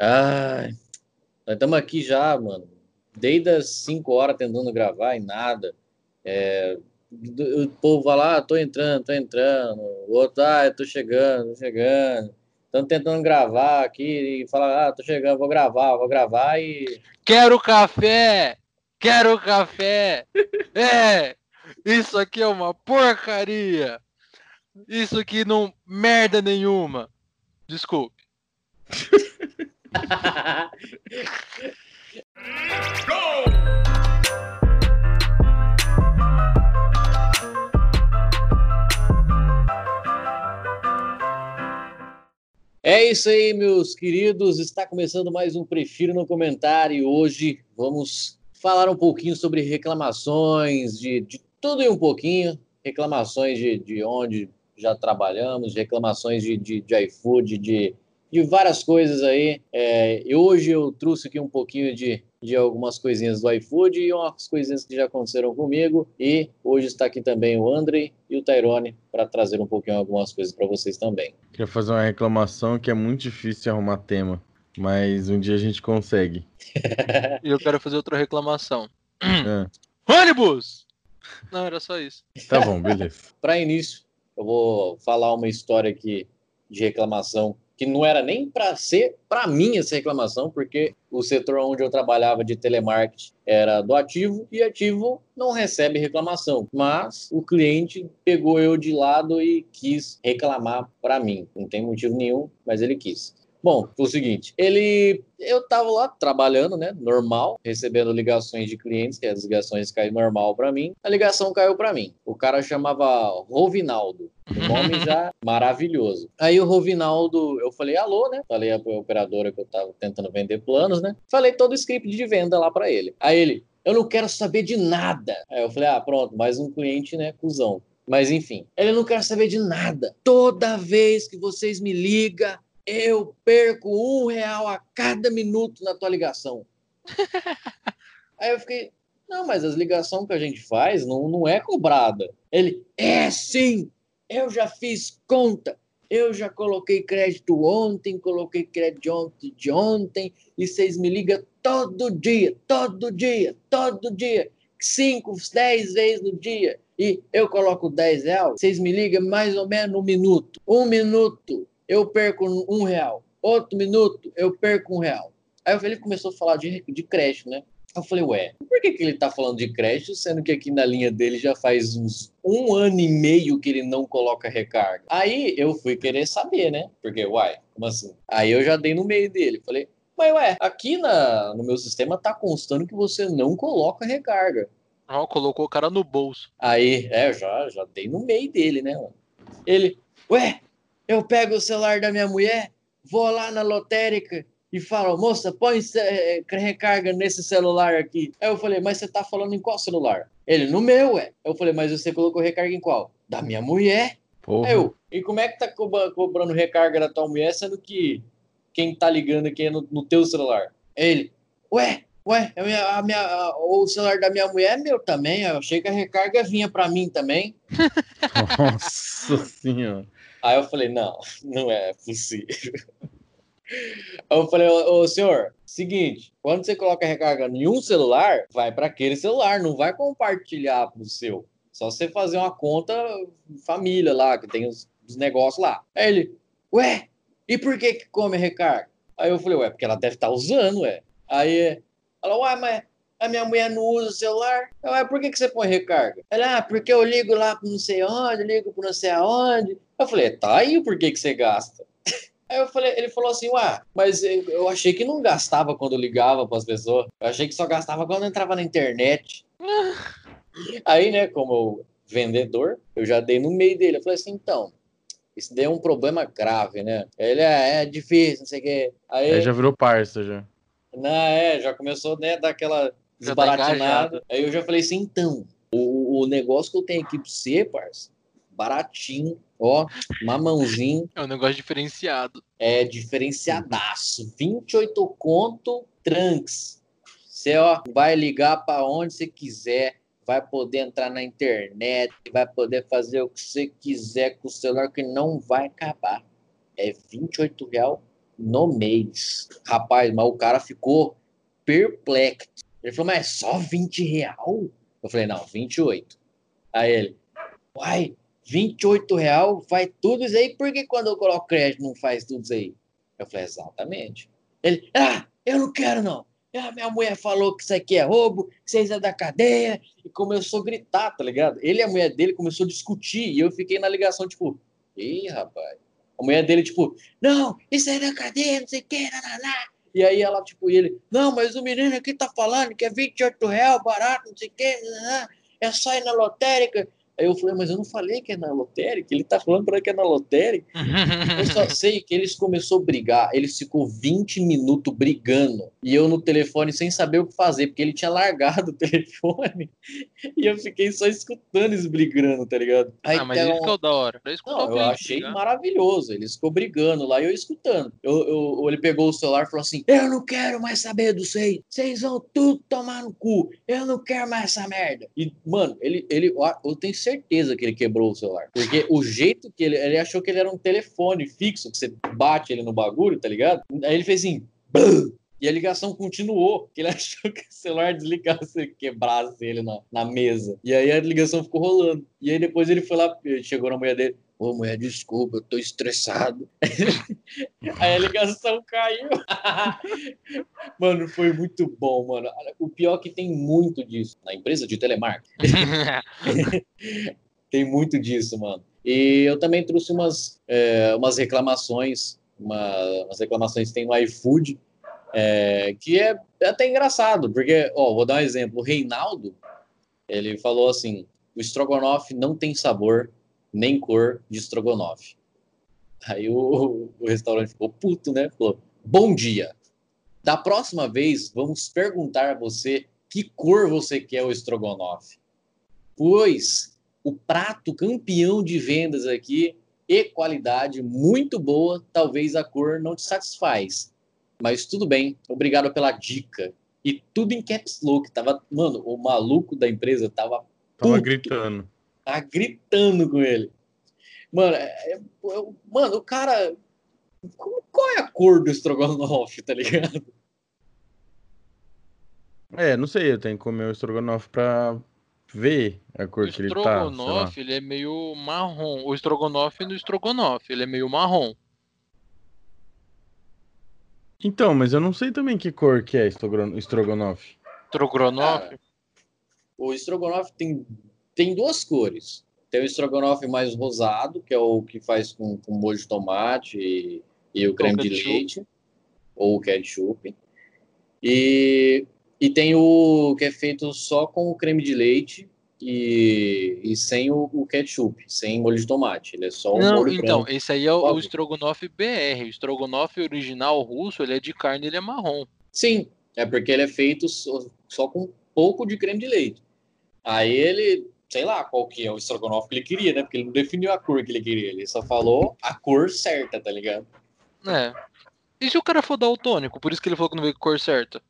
Ai, nós estamos aqui já, mano. Desde as 5 horas tentando gravar e nada. É, o povo vai lá, ah, tô entrando, tô entrando. O outro, ah, tô chegando, tô chegando. Estão tentando gravar aqui e falar, ah, tô chegando, vou gravar, vou gravar e. Quero café! Quero café! é! Isso aqui é uma porcaria! Isso aqui não merda nenhuma! Desculpe. É isso aí, meus queridos. Está começando mais um Prefiro no Comentário. E hoje vamos falar um pouquinho sobre reclamações, de, de tudo e um pouquinho. Reclamações de, de onde já trabalhamos, reclamações de, de, de iFood, de, de várias coisas aí. É, e hoje eu trouxe aqui um pouquinho de, de algumas coisinhas do iFood e umas coisinhas que já aconteceram comigo. E hoje está aqui também o André e o Tyrone para trazer um pouquinho algumas coisas para vocês também. Queria fazer uma reclamação que é muito difícil arrumar tema, mas um dia a gente consegue. e eu quero fazer outra reclamação. É. Ônibus! Não, era só isso. Tá bom, beleza. para início, eu vou falar uma história aqui de reclamação que não era nem para ser para mim essa reclamação, porque o setor onde eu trabalhava de telemarketing era do ativo e ativo não recebe reclamação, mas o cliente pegou eu de lado e quis reclamar para mim. Não tem motivo nenhum, mas ele quis. Bom, foi o seguinte, ele, eu tava lá trabalhando, né, normal, recebendo ligações de clientes, que as ligações caem normal para mim. A ligação caiu para mim. O cara chamava Rovinaldo, um nome já maravilhoso. Aí o Rovinaldo, eu falei alô, né? Falei a operadora que eu tava tentando vender planos, né? Falei todo o script de venda lá para ele. Aí ele, eu não quero saber de nada. Aí eu falei, ah, pronto, mais um cliente, né, cuzão. Mas enfim, ele não quer saber de nada. Toda vez que vocês me ligam, eu perco um real a cada minuto na tua ligação. Aí eu fiquei, não, mas as ligações que a gente faz não, não é cobrada. Ele, é sim, eu já fiz conta. Eu já coloquei crédito ontem, coloquei crédito ontem de ontem, e vocês me ligam todo dia, todo dia, todo dia, cinco, dez vezes no dia, e eu coloco dez reais, vocês me ligam mais ou menos um minuto. Um minuto eu perco um real. Outro minuto, eu perco um real. Aí ele começou a falar de, de crédito, né? Eu falei, ué, por que, que ele tá falando de crédito, sendo que aqui na linha dele já faz uns um ano e meio que ele não coloca recarga? Aí eu fui querer saber, né? Porque, uai, como assim? Aí eu já dei no meio dele. Falei, mas ué, aqui na, no meu sistema tá constando que você não coloca recarga. Ah, colocou o cara no bolso. Aí, é, eu já, já dei no meio dele, né, mano? Ele, ué, eu pego o celular da minha mulher, vou lá na lotérica e falo, moça, põe é, recarga nesse celular aqui. Aí eu falei, mas você tá falando em qual celular? Ele, no meu, ué. Eu falei, mas você colocou recarga em qual? Da minha mulher. Porra. Eu, e como é que tá cobrando recarga da tua mulher, sendo que quem tá ligando aqui é no, no teu celular? Ele, ué, ué, a minha, a minha, a, o celular da minha mulher é meu também. Eu achei que a recarga vinha para mim também. Nossa senhora. Aí eu falei, não, não é possível. Aí eu falei, ô, senhor, seguinte, quando você coloca recarga em um celular, vai para aquele celular, não vai compartilhar pro seu. Só você fazer uma conta família lá, que tem os, os negócios lá. Aí ele, ué, e por que que come recarga? Aí eu falei, ué, porque ela deve estar tá usando, ué. Aí ela, ué, mas a minha mulher não usa o celular. Eu, ué, por que que você põe recarga? Ela, ah, porque eu ligo lá pro não sei onde, ligo pro não sei aonde. Eu falei, tá aí por que, que você gasta? Aí eu falei, ele falou assim, ué, mas eu achei que não gastava quando ligava para as pessoas. Eu achei que só gastava quando entrava na internet. aí, né, como vendedor, eu já dei no meio dele. Eu falei assim, então, isso daí é um problema grave, né? Ele é, é difícil, não sei o quê. Aí, aí já virou parça, já. Não, é, já começou, né, daquela tá desbaratinada. Tá aí eu já falei assim, então, o, o negócio que eu tenho aqui pra você, parça, baratinho, ó, mamãozinho. É um negócio diferenciado. É diferenciadaço. 28 conto, tranks. Você, ó, vai ligar para onde você quiser, vai poder entrar na internet, vai poder fazer o que você quiser com o celular que não vai acabar. É 28 real no mês. Rapaz, mas o cara ficou perplexo. Ele falou, mas é só 20 real? Eu falei, não, 28. Aí ele, uai, 28 real faz tudo isso aí, por que quando eu coloco crédito não faz tudo isso aí? Eu falei, exatamente. Ele, ah, eu não quero não. Ah, minha mulher falou que isso aqui é roubo, que vocês é da cadeia, e começou a gritar, tá ligado? Ele e a mulher dele começou a discutir, e eu fiquei na ligação, tipo, ih, rapaz. A mulher dele, tipo, não, isso é da cadeia, não sei o que, lá, E aí ela, tipo, ele, não, mas o menino aqui tá falando que é 28 reais, barato, não sei o que, é só ir na lotérica. Aí eu falei, mas eu não falei que é na lotérica, ele tá falando para que é na lotérica. eu só sei que eles começou a brigar, eles ficou 20 minutos brigando, e eu no telefone sem saber o que fazer, porque ele tinha largado o telefone, e eu fiquei só escutando eles brigando, tá ligado? Aí, ah, mas ele ficou da hora. Não, eu achei brigar. maravilhoso, eles ficou brigando lá, e eu escutando. Eu, eu, ele pegou o celular e falou assim, eu não quero mais saber do sei, vocês vão tudo tomar no cu, eu não quero mais essa merda. E, mano, ele, ele eu tenho certeza certeza que ele quebrou o celular. Porque o jeito que ele. Ele achou que ele era um telefone fixo, que você bate ele no bagulho, tá ligado? Aí ele fez assim. Bum! E a ligação continuou, ele achou que o celular desligasse, quebrasse ele na, na mesa. E aí a ligação ficou rolando. E aí depois ele foi lá, chegou na mulher dele. Ô, mulher, desculpa, eu tô estressado. aí a ligação caiu. mano, foi muito bom, mano. O pior é que tem muito disso na empresa de telemarketing. tem muito disso, mano. E eu também trouxe umas, é, umas reclamações, uma, umas reclamações que tem no iFood, é, que é, até engraçado, porque, ó, vou dar um exemplo. O Reinaldo, ele falou assim, o estrogonofe não tem sabor, nem cor de estrogonofe. Aí o, o restaurante ficou puto, né? Falou: Bom dia. Da próxima vez, vamos perguntar a você que cor você quer o estrogonofe. Pois o prato campeão de vendas aqui e qualidade muito boa, talvez a cor não te satisfaz. Mas tudo bem, obrigado pela dica. E tudo em caps lock. Tava, mano, o maluco da empresa tava. Tava gritando tá gritando com ele. Mano, é, é, mano, o cara. Qual é a cor do estrogonofe, tá ligado? É, não sei, eu tenho que comer o estrogonofe pra ver a cor o que ele tá. O estrogonofe, ele é meio marrom. O estrogonofe no estrogonofe, ele é meio marrom. Então, mas eu não sei também que cor que é estrogonofe. Estrogonofe? o estrogonofe tem tem duas cores. Tem o estrogonofe mais rosado, que é o que faz com, com molho de tomate e, e o creme de leite, ou o ketchup. E, e tem o que é feito só com o creme de leite e, e sem o, o, ketchup, sem molho de tomate. Ele é só o Não, molho então, branco. esse aí é o, o estrogonofe BR. O estrogonofe original russo, ele é de carne, ele é marrom. Sim, é porque ele é feito só, só com pouco de creme de leite. Aí ele sei lá qual que é o estrogonofe que ele queria, né? Porque ele não definiu a cor que ele queria, ele só falou a cor certa, tá ligado? É. E se o cara for daltônico? Por isso que ele falou que não veio com cor certa.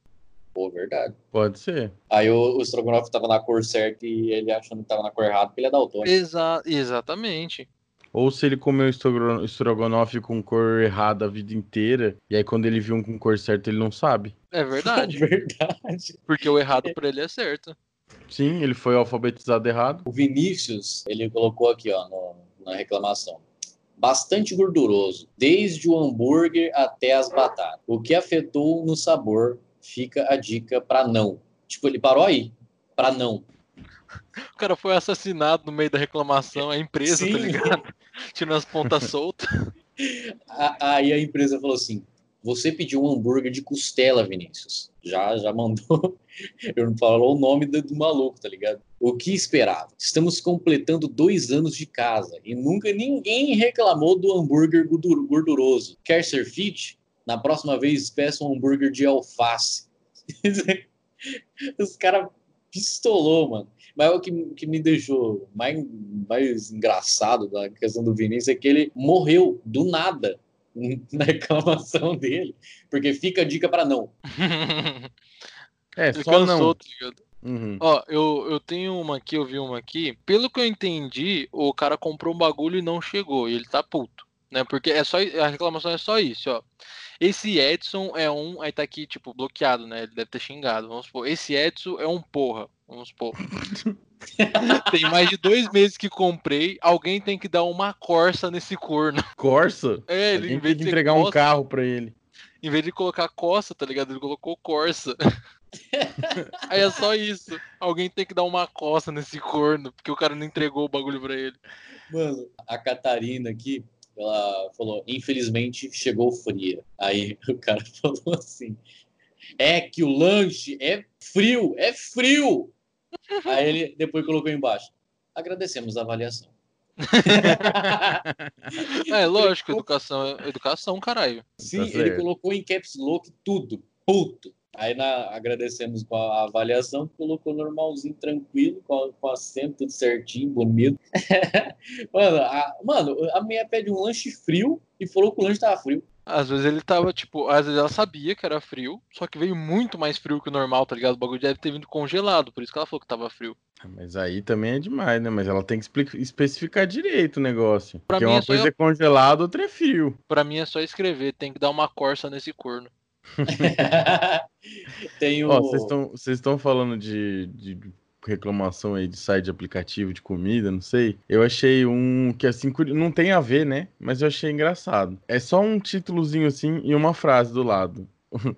Pô, verdade. Pode ser. Aí o, o estrogonofe tava na cor certa e ele achando que tava na cor errada porque ele é daltônico. Exa exatamente. Ou se ele comeu estrogonofe com cor errada a vida inteira, e aí quando ele viu um com cor certa, ele não sabe. É verdade. É verdade. Porque o errado pra ele é certo. Sim, ele foi alfabetizado errado. O Vinícius, ele colocou aqui, ó, no, na reclamação. Bastante gorduroso, desde o hambúrguer até as batatas. O que afetou no sabor, fica a dica para não. Tipo, ele parou aí, para não. O cara foi assassinado no meio da reclamação, a empresa, tá Sim. tá ligado? Tirando as pontas soltas. Aí a empresa falou assim: você pediu um hambúrguer de costela, Vinícius. Já, já mandou. Eu não falou o nome do, do, maluco, tá ligado? O que esperava? Estamos completando dois anos de casa e nunca ninguém reclamou do hambúrguer gorduroso. Quer ser fit? Na próxima vez peça um hambúrguer de alface. Os caras pistolou, mano. Mas o que, que me deixou mais, mais engraçado da questão do Vinícius é que ele morreu do nada na reclamação dele, porque fica a dica para não. é, só cansou, não. Tá uhum. Ó, eu, eu tenho uma aqui, eu vi uma aqui. Pelo que eu entendi, o cara comprou um bagulho e não chegou, e ele tá puto. Né? Porque é só a reclamação é só isso, ó. Esse Edson é um, aí tá aqui tipo bloqueado, né? Ele deve ter xingado. Vamos supor, esse Edson é um porra. Vamos supor. tem mais de dois meses que comprei. Alguém tem que dar uma corsa nesse corno. Corsa? É, ele Alguém em vez tem que de entregar um costa, carro pra ele. em vez de colocar costa, tá ligado? Ele colocou corsa. Aí é só isso. Alguém tem que dar uma costa nesse corno, porque o cara não entregou o bagulho pra ele. Mano, a Catarina aqui, ela falou, infelizmente chegou fria. Aí o cara falou assim, é que o lanche é frio, é frio. Aí ele depois colocou embaixo, agradecemos a avaliação. É, lógico, educação é educação, caralho. Sim, Tá ele colocou em caps lock tudo, puto. Aí na, agradecemos com a avaliação, colocou normalzinho, tranquilo, com, com acento tudo certinho, bonito. mano, a, mano, a minha pede um lanche frio e falou que o lanche tava frio. Às vezes ele tava, tipo, às vezes ela sabia que era frio, só que veio muito mais frio que o normal, tá ligado? O bagulho deve ter vindo congelado, por isso que ela falou que tava frio. Mas aí também é demais, né? Mas ela tem que especificar direito o negócio. Pra Porque mim uma é coisa eu- é congelado, outra é frio. Pra mim é só escrever, tem que dar uma corsa nesse corno. Tem o. Ó, vocês estão vocês estão falando de, de reclamação aí de site de aplicativo de comida, não sei. Eu achei um que assim não tem a ver, né? Mas eu achei engraçado. É só um títulozinho assim e uma frase do lado.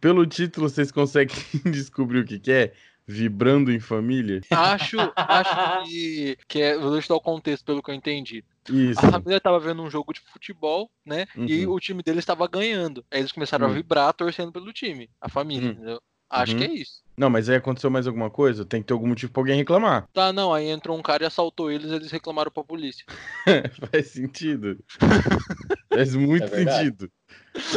Pelo título vocês conseguem descobrir o que que é? Vibrando em família? Acho, acho que, que é, vou deixar o contexto pelo que eu entendi. Isso. A família tava vendo um jogo de futebol, né? E Uhum. o time deles estava ganhando. Aí eles começaram a Uhum. vibrar torcendo pelo time, a família, Uhum. entendeu? Acho Uhum. que é isso. Não, mas aí aconteceu mais alguma coisa? Tem que ter algum motivo pra alguém reclamar. Tá, não, aí entrou um cara e assaltou eles, eles reclamaram pra polícia. Faz sentido. Faz muito É sentido.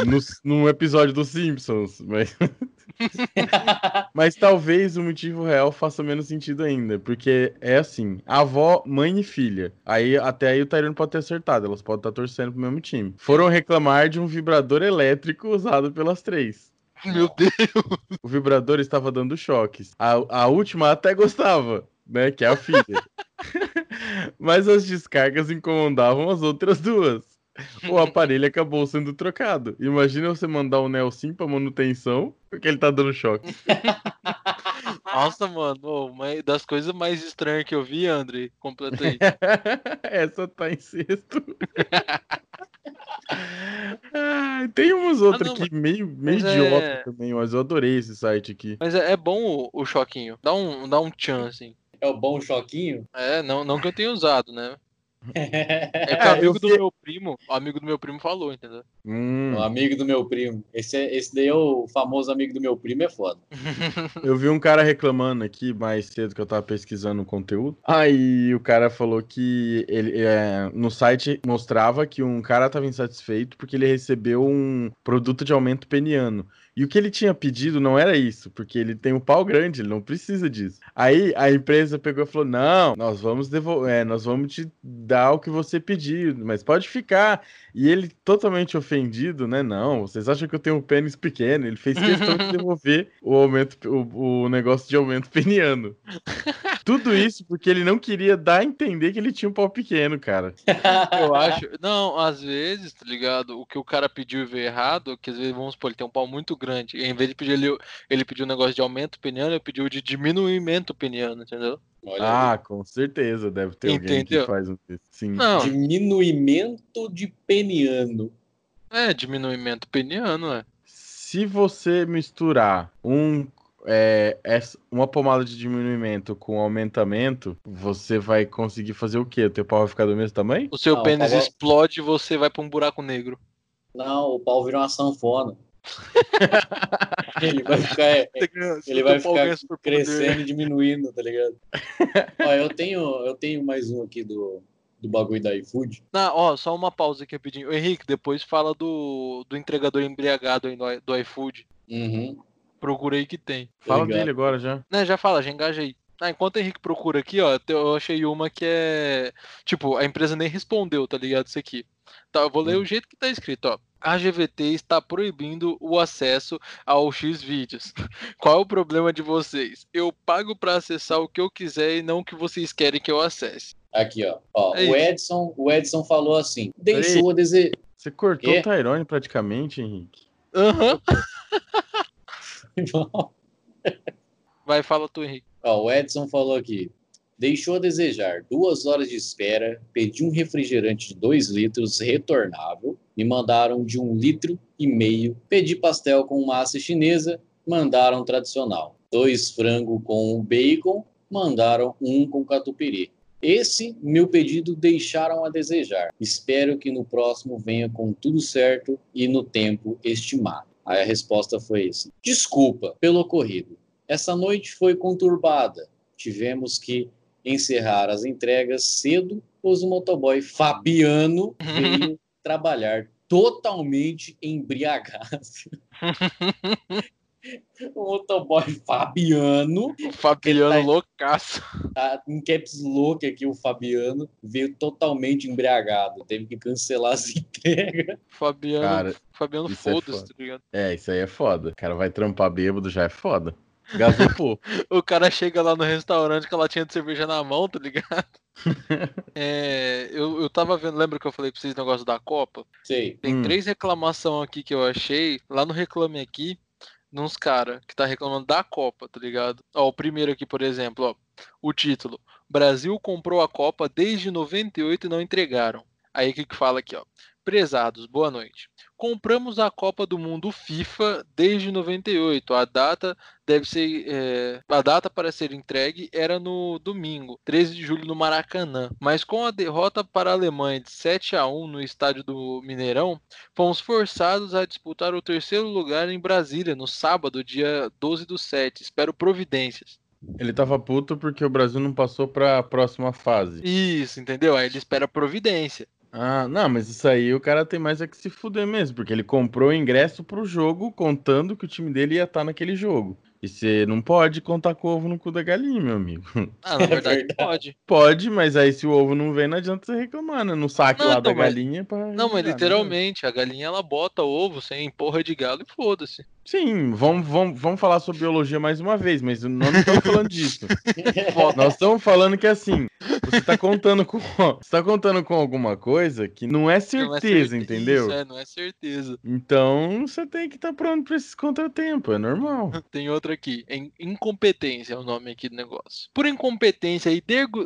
No, num episódio dos Simpsons, mas. mas talvez o motivo real faça menos sentido ainda. Porque é assim: avó, mãe e filha. Aí até aí o Tyrone pode ter acertado, elas podem estar torcendo pro mesmo time. Foram reclamar de um vibrador elétrico usado pelas três. Meu Deus! O vibrador estava dando choques. A, a última até gostava, né? Que é a filha. Mas as descargas incomodavam as outras duas. O aparelho acabou sendo trocado. Imagina você mandar o Nelson pra manutenção, porque ele tá dando choque. Nossa, mano, uma das coisas mais estranhas que eu vi, André, completa aí. Essa tá em sexto. Ai, tem umas outras não, aqui meio, meio mas é- idiota também, mas eu adorei esse site aqui. Mas é, é bom o, o choquinho. Dá um, dá um tchan, assim. É o bom choquinho? É, não, não que eu tenha usado, né? É É, o amigo do vi- meu primo, o amigo do meu primo falou, entendeu? Hum. O amigo do meu primo. Esse, é- esse daí é o famoso amigo do meu primo, é foda. Eu vi um cara reclamando aqui mais cedo que eu tava pesquisando o conteúdo. Aí o cara falou que ele é, no site mostrava que um cara tava insatisfeito porque ele recebeu um produto de aumento peniano. E o que ele tinha pedido não era isso, porque ele tem um pau grande, ele não precisa disso. Aí a empresa pegou e falou: "Não, nós vamos devolver, nós vamos te dar o que você pediu, mas pode ficar". E ele totalmente ofendido, né? Não, vocês acham que eu tenho um pênis pequeno? Ele fez questão de devolver o aumento, o, o negócio de aumento peniano. Tudo isso porque ele não queria dar a entender que ele tinha um pau pequeno, cara. Eu acho. Não, às vezes, tá ligado? O que o cara pediu e veio errado, que às vezes, vamos supor, ele tem um pau muito grande. E em vez de pedir ele, ele pediu um negócio de aumento peniano, ele pediu de diminuimento peniano, entendeu? Olha Ah, com certeza, deve ter alguém Entendeu? que faz um desse. Sim. Não. Diminuimento de peniano. é diminuimento peniano, é. Se você misturar um é, essa- uma pomada de diminuimento com aumentamento, você vai conseguir fazer o quê? O teu pau vai ficar do mesmo tamanho? O seu Não, pênis tava- explode e você vai pra um buraco negro. Não, o pau virou uma sanfona. ele vai ficar, é, ele vai ficar crescendo e diminuindo, tá ligado? Ó, eu tenho, eu tenho mais um aqui do, do bagulho da iFood. Não, ó, só uma pausa aqui rapidinho. Ô, Henrique, depois fala do, do entregador embriagado aí do, do iFood. Uhum. Procura aí que tem. Fala Obrigado. dele agora já. Né, já fala, já engaja aí. Ah, enquanto o Henrique procura aqui, ó, eu achei uma que é. Tipo, a empresa nem respondeu, tá ligado? Isso aqui. Tá, eu vou ler Hum. o jeito que tá escrito, ó. A GVT está proibindo o acesso ao X vídeos. Qual é o problema de vocês? Eu pago para acessar o que eu quiser e não o que vocês querem que eu acesse. Aqui, ó. ó É o, isso. Edson, o Edson falou assim: deixou a desejar. Você cortou Quê? o Tyrone praticamente, Henrique. Aham. Vai, fala tu, Henrique. Ó, o Edson falou aqui. Deixou a desejar duas horas de espera, pedi um refrigerante de 2 litros retornável, me mandaram de um litro e meio, pedi pastel com massa chinesa, mandaram tradicional. Dois frango com bacon, mandaram um com catupiry. Esse meu pedido deixaram a desejar. Espero que no próximo venha com tudo certo e no tempo estimado. Aí a resposta foi essa. Desculpa pelo ocorrido. Essa noite foi conturbada. Tivemos que encerrar as entregas cedo, pois o motoboy Fabiano veio trabalhar totalmente embriagado. o motoboy Fabiano, O Fabiano tá- loucaço. tá em caps aqui, o Fabiano, veio totalmente embriagado. Teve que cancelar as entregas. Fabiano, Cara, Fabiano é foda-se, foda. tá ligado? É, isso aí é foda. O cara vai trampar bêbado, já é foda. O cara chega lá no restaurante com a latinha de cerveja na mão, tá ligado? É, eu, eu tava vendo, lembra que eu falei pra vocês o negócio da Copa? Sei. Tem Hum. três reclamações aqui que eu achei, lá no Reclame Aqui, nos cara que tá reclamando da Copa, tá ligado? Ó, o primeiro aqui, por exemplo, ó, o título: Brasil comprou a Copa desde 98 e não entregaram. Aí o que que fala aqui, ó? Prezados, boa noite. Compramos a Copa do Mundo FIFA desde 98. A data deve ser. é, A data para ser entregue era no domingo, 13 de julho, no Maracanã. Mas com a derrota para a Alemanha de 7 a 1 no estádio do Mineirão, fomos forçados a disputar o terceiro lugar em Brasília no sábado, dia 12 do 7. Espero providências. Ele tava puto porque o Brasil não passou pra próxima fase. Isso, entendeu? Aí ele espera providência. Ah, não, mas isso aí o cara tem mais é que se fuder mesmo, porque ele comprou o ingresso pro jogo contando que o time dele ia estar naquele jogo. E você não pode contar com o ovo no cu da galinha, meu amigo. Ah, na É verdade, verdade. pode. Pode, mas aí se o ovo não vem, não adianta você reclamar, né? No saque Não, lá então, da mas- galinha pra. Não, mas né? literalmente, a galinha ela bota ovo sem porra de galo e foda-se. Sim, vamos, vamos, vamos falar sobre biologia mais uma vez, mas nós não estamos falando disso. Nós estamos falando que assim, você tá contando com. Você tá contando com alguma coisa que não é certeza, Não é certeza, entendeu? Isso, é, não é certeza. Então você tem que estar pronto pra esses contratempos, é normal. Tem outra aqui. Incompetência é o nome aqui do negócio. Por incompetência e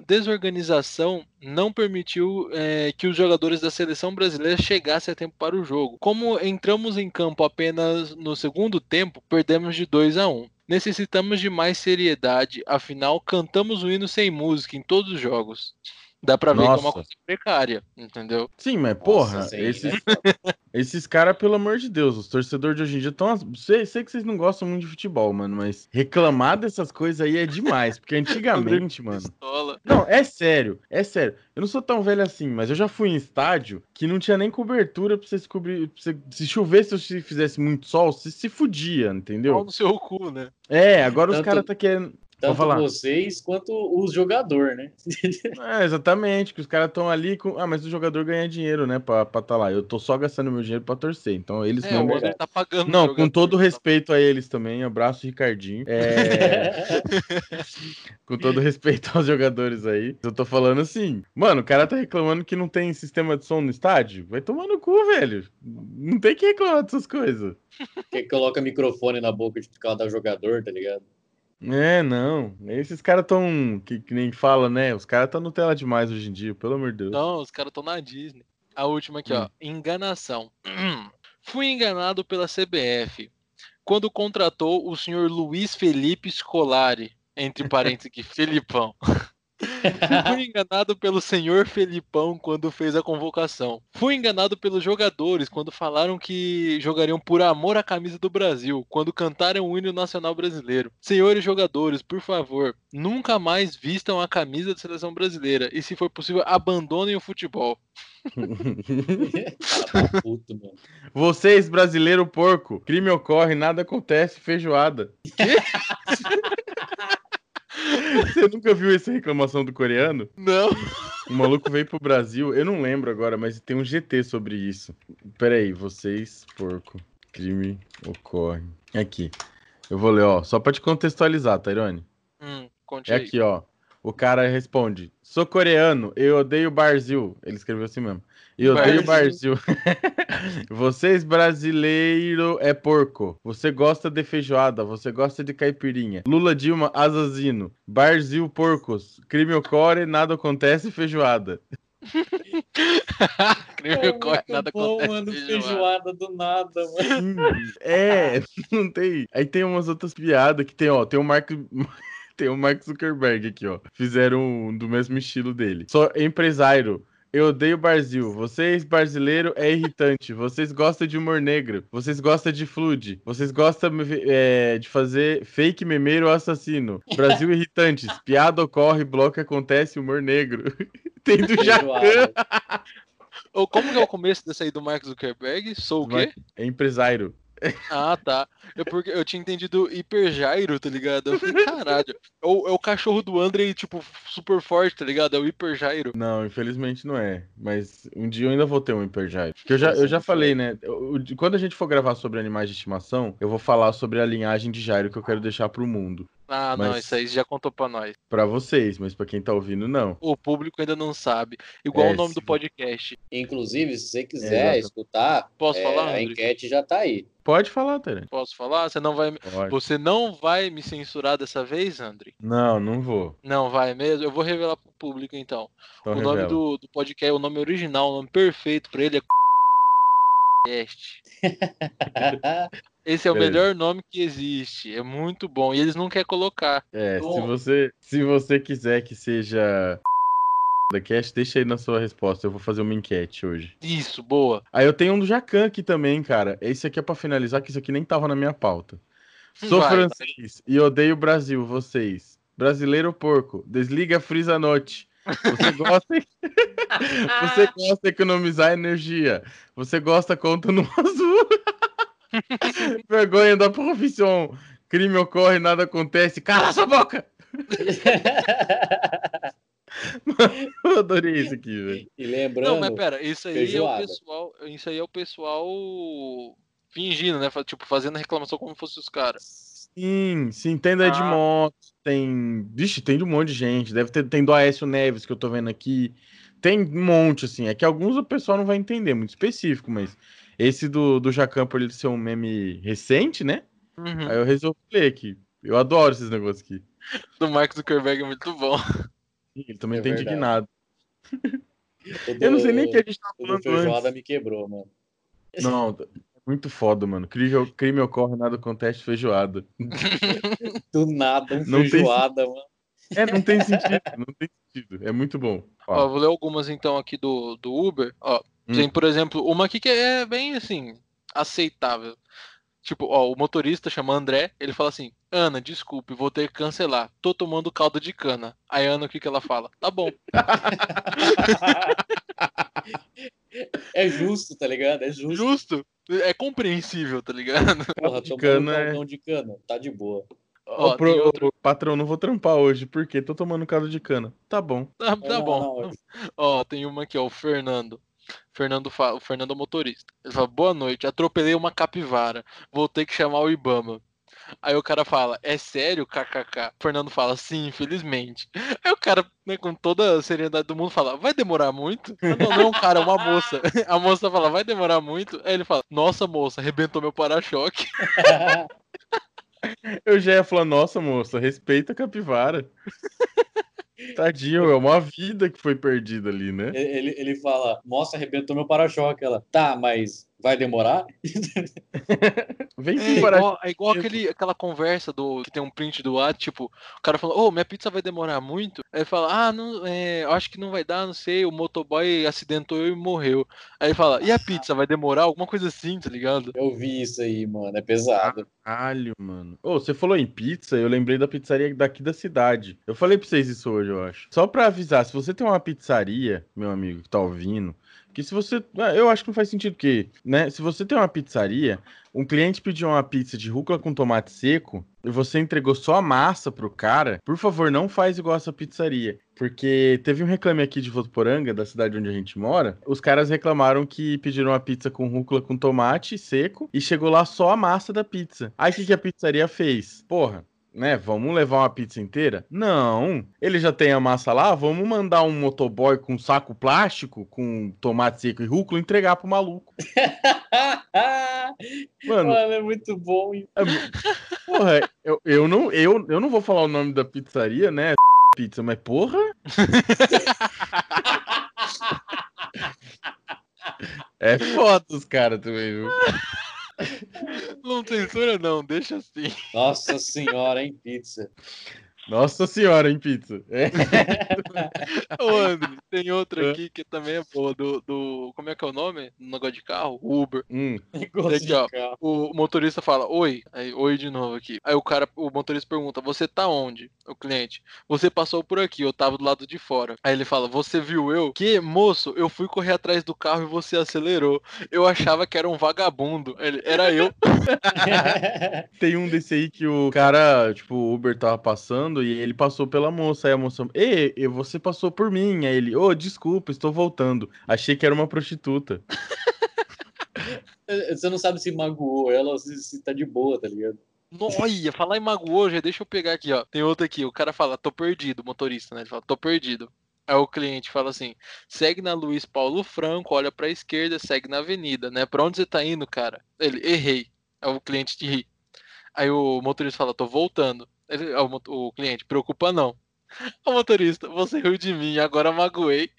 desorganização, não permitiu eh, que os jogadores da seleção brasileira chegassem a tempo para o jogo. Como entramos em campo apenas no segundo tempo, perdemos de 2 a 1. Necessitamos de mais seriedade, afinal, cantamos o hino sem música em todos os jogos. Dá pra ver que é uma Nossa. coisa precária, entendeu? Sim, mas porra, Nossa, isso aí, esses, né, esses caras, pelo amor de Deus, os torcedores de hoje em dia estão. Sei, sei que vocês não gostam muito de futebol, mano, mas reclamar dessas coisas aí é demais. Porque antigamente, mano. Pistola. Não, é sério, é sério. Eu não sou tão velho assim, mas eu já fui em estádio que não tinha nem cobertura pra você se cobrir. você- se chovesse ou se fizesse muito sol, você se fudia, Pau entendeu? no seu cu, né? É, agora os Tanto- caras tá querendo. Tanto falar. vocês quanto os jogadores, né? É, exatamente, que os caras estão ali com. Ah, mas o jogador ganha dinheiro, né, pra estar tá lá. Eu tô só gastando meu dinheiro pra torcer. Então eles É, não. o tá pagando. Não, com jogador, todo respeito a eles também, abraço Ricardinho. É, com todo respeito aos jogadores aí. Eu tô falando assim, mano, o cara tá reclamando que não tem sistema de som no estádio. Vai tomar no cu, velho. Não tem que reclamar dessas coisas. que coloca microfone na boca de cada jogador, tá ligado? É, não. Esses caras tão. Que, que nem fala, né? Os caras tão Nutella demais hoje em dia, pelo amor de Deus. Não, os caras estão na Disney. A última aqui, ó. Hum. Enganação. Fui enganado pela CBF quando contratou o senhor Luiz Felipe Scolari, entre parênteses aqui, Felipão. Fui enganado pelo senhor Felipão quando fez a convocação. Fui enganado pelos jogadores quando falaram que jogariam por amor à camisa do Brasil, quando cantaram o hino nacional brasileiro. Senhores jogadores, por favor, nunca mais vistam a camisa da seleção brasileira e, se for possível, abandonem o futebol. Puto, mano. Vocês, brasileiro porco, crime ocorre, nada acontece, feijoada. Você nunca viu essa reclamação do coreano? Não. O maluco veio pro Brasil, eu não lembro agora, mas tem um GT sobre isso. Peraí, vocês, porco, crime ocorre. Aqui. Eu vou ler, ó, só pra te contextualizar, Tairone. Hum, conte É aqui, ó. O cara responde: Sou coreano, eu odeio Brasil. Ele escreveu assim mesmo. Eu odeio Brasil. Vocês brasileiro é porco. Você gosta de feijoada, você gosta de caipirinha. Lula Dilma assassino. Brasil porcos. Crime ocorre, nada acontece, feijoada. Crime ocorre, nada bom, acontece. mano, feijoada. feijoada do nada, mano. É, não tem. Aí tem umas outras piadas que tem, ó. Tem o Mark. Tem o Mark Zuckerberg aqui, ó. Fizeram um do mesmo estilo dele. Sou empresário. Eu odeio Brasil. Vocês, brasileiro, é irritante. Vocês gostam de humor negro. Vocês gostam de flood. Vocês gostam é, de fazer fake memeiro assassino. Brasil irritantes. Piada ocorre, bloco acontece, humor negro. Tem do Jacan. Ou como que é o começo dessa aí do Mark Zuckerberg? Sou o quê? É empresário. Ah, tá. Eu, porque, eu tinha entendido hipergyro, tá ligado? Eu falei, caralho. É o, é o cachorro do André, tipo, super forte, tá ligado? É o hipergyro. Não, infelizmente não é. Mas um dia eu ainda vou ter um Hypergyre. Porque eu já, eu já falei, né? eu- quando a gente for gravar sobre animais de estimação, eu vou falar sobre a linhagem de gyro que eu quero deixar pro mundo. Ah, não, Mas- isso aí já contou pra nós. Pra vocês, mas pra quem tá ouvindo, não. O público ainda não sabe. Igual É, o nome se- do podcast. Inclusive, se você quiser escutar, Posso é, falar, a enquete já tá aí. Pode falar, Tere. Posso falar? Você não vai, Pode. você não vai me censurar dessa vez, André? Não, não vou. Não vai mesmo? Eu vou revelar pro público então. Então o nome do, do podcast, o nome original, o nome perfeito pra ele é Cast. Esse é o Beleza. melhor nome que existe. É muito bom. E eles não querem colocar. É, se você, se você quiser que seja da cast, deixa aí na sua resposta. Eu vou fazer uma enquete hoje. Isso, boa. Aí eu tenho um do Jacan aqui também, cara. Esse aqui é pra finalizar, que isso aqui nem tava na minha pauta. Sou Vai, francês e odeio o Brasil, vocês. Brasileiro porco, desliga a frisa noite. Você gosta, você gosta de economizar energia. Você gosta conta no azul. Vergonha da profissão. Crime ocorre, nada acontece. Cala sua boca! Eu adorei isso aqui, velho. E lembrando, Não, mas pera, isso aí feijoada. é o pessoal. Isso aí é o pessoal fingindo, né? Tipo, fazendo reclamação como fosse os caras. Sim, sim, tem da Ah. Edmond, tem. Vixe, tem de um monte de gente. Deve ter, tem do Aécio Neves que eu tô vendo aqui. Tem um monte, assim. É que alguns o pessoal não vai entender, muito específico, mas esse do, do Jacan, por ele ser um meme recente, né? Uhum. Aí eu resolvi ler aqui. Eu adoro esses negócios aqui. Do Mark Zuckerberg é muito bom. Ele também É tá verdade. indignado. do- Eu não sei nem o que a gente tá falando feijoada antes. me quebrou, mano. Não, é muito foda, mano. Crime, crime ocorre, nada acontece, feijoada. Do nada, um Não tem feijoada, mano. É, não tem sentido, não tem sentido. É muito bom. Ó, Ó, vou ler algumas então aqui do, do Uber. Ó, Hum. tem, por exemplo, uma aqui que é bem assim, aceitável. Tipo, ó, o motorista chama André, ele fala assim: Ana, desculpe, vou ter que cancelar. Tô tomando caldo de cana. Aí a Ana, o que, que ela fala? Tá bom. é justo, tá ligado? É justo. Justo. É compreensível, tá ligado? Porra, de tomando cana um é- de cana. Tá de boa. Ó, Ô, pro- outro- patrão, não vou trampar hoje, porque tô tomando caldo de cana. Tá bom. Tá, tá bom. Ó, tem uma aqui, ó, o Fernando. Fernando fala, o Fernando é o motorista. Ele fala: Boa noite, atropelei uma capivara. Vou ter que chamar o Ibama. Aí o cara fala: É sério, kkk? O Fernando fala: Sim, infelizmente. Aí o cara, né, com toda a seriedade do mundo, fala: Vai demorar muito? Ah, Não, não é um cara, é uma moça. A moça fala: Vai demorar muito? Aí ele fala: Nossa, moça, arrebentou meu para-choque. Eu já ia falar, nossa, moça, respeita a capivara. Tadinho, é uma vida que foi perdida ali, né? ele, ele fala, nossa, arrebentou meu para-choque. Ela, tá, mas vai demorar? Vem É sim, para igual, é igual aquele, aquela conversa do que tem um print do ar, tipo, o cara falando, ô, minha pizza vai demorar muito. Aí ele fala, ah, não, é, eu acho que não vai dar, não sei, o motoboy acidentou e morreu. Aí ele fala, e a pizza vai demorar? Alguma coisa assim, tá ligado? Eu vi isso aí, mano. É pesado. Caralho, mano. Ô, você falou em pizza, eu lembrei da pizzaria daqui da cidade. Eu falei pra vocês isso hoje, eu acho. Só pra avisar, se você tem uma pizzaria, meu amigo, que tá ouvindo, Que se você. ah, Eu acho que não faz sentido, porque, né? Se você tem uma pizzaria, um cliente pediu uma pizza de rúcula com tomate seco e você entregou só a massa pro cara, por favor, não faz igual essa pizzaria. Porque teve um reclame aqui de Votuporanga, da cidade onde a gente mora. Os caras reclamaram que pediram uma pizza com rúcula com tomate seco e chegou lá só a massa da pizza. Aí o que, que a pizzaria fez? Porra, né? Vamos levar uma pizza inteira? Não. Ele já tem a massa lá, vamos mandar um motoboy com saco plástico, com tomate seco e rúcula, entregar pro maluco. Mano, Mano, é muito bom. hein? é porra, eu, eu, não, eu, eu não vou falar o nome da pizzaria, né? Pizza, mas porra. É foda os caras também, viu? Não censura, não, deixa assim. Nossa senhora, hein, pizza. Nossa senhora, hein, pizza? É. Ô, André, tem outra aqui que também é boa, do, do. Como é que é o nome? No negócio de carro? Uber. Hum, Aqui, de ó. carro. O motorista fala, oi. Aí, oi de novo aqui. Aí o cara, o motorista pergunta, você tá onde? O cliente, você passou por aqui, eu tava do lado de fora. Aí ele fala, você viu eu? Que, moço, eu fui correr atrás do carro e você acelerou. Eu achava que era um vagabundo. Ele, era eu. Tem um desse aí que o cara, tipo, o Uber tava passando e ele passou pela moça. Aí a moça, ei, e você passou por mim. Aí ele, ô, desculpa, estou voltando. Achei que era uma prostituta. Você não sabe se magoou ela ou se, se tá de boa, tá ligado? Olha, falar em magoou, já deixa eu pegar aqui, ó. Tem outra aqui, o cara fala, tô perdido, o motorista, né? Ele fala, tô perdido. Aí o cliente fala assim: segue na Luiz Paulo Franco, olha pra esquerda, segue na avenida, né? Pra onde você tá indo, cara? Ele, errei. Aí o cliente te ri. Aí o motorista fala: tô voltando. Ele, aí o, o cliente, preocupa não. O motorista, você riu de mim, agora magoei.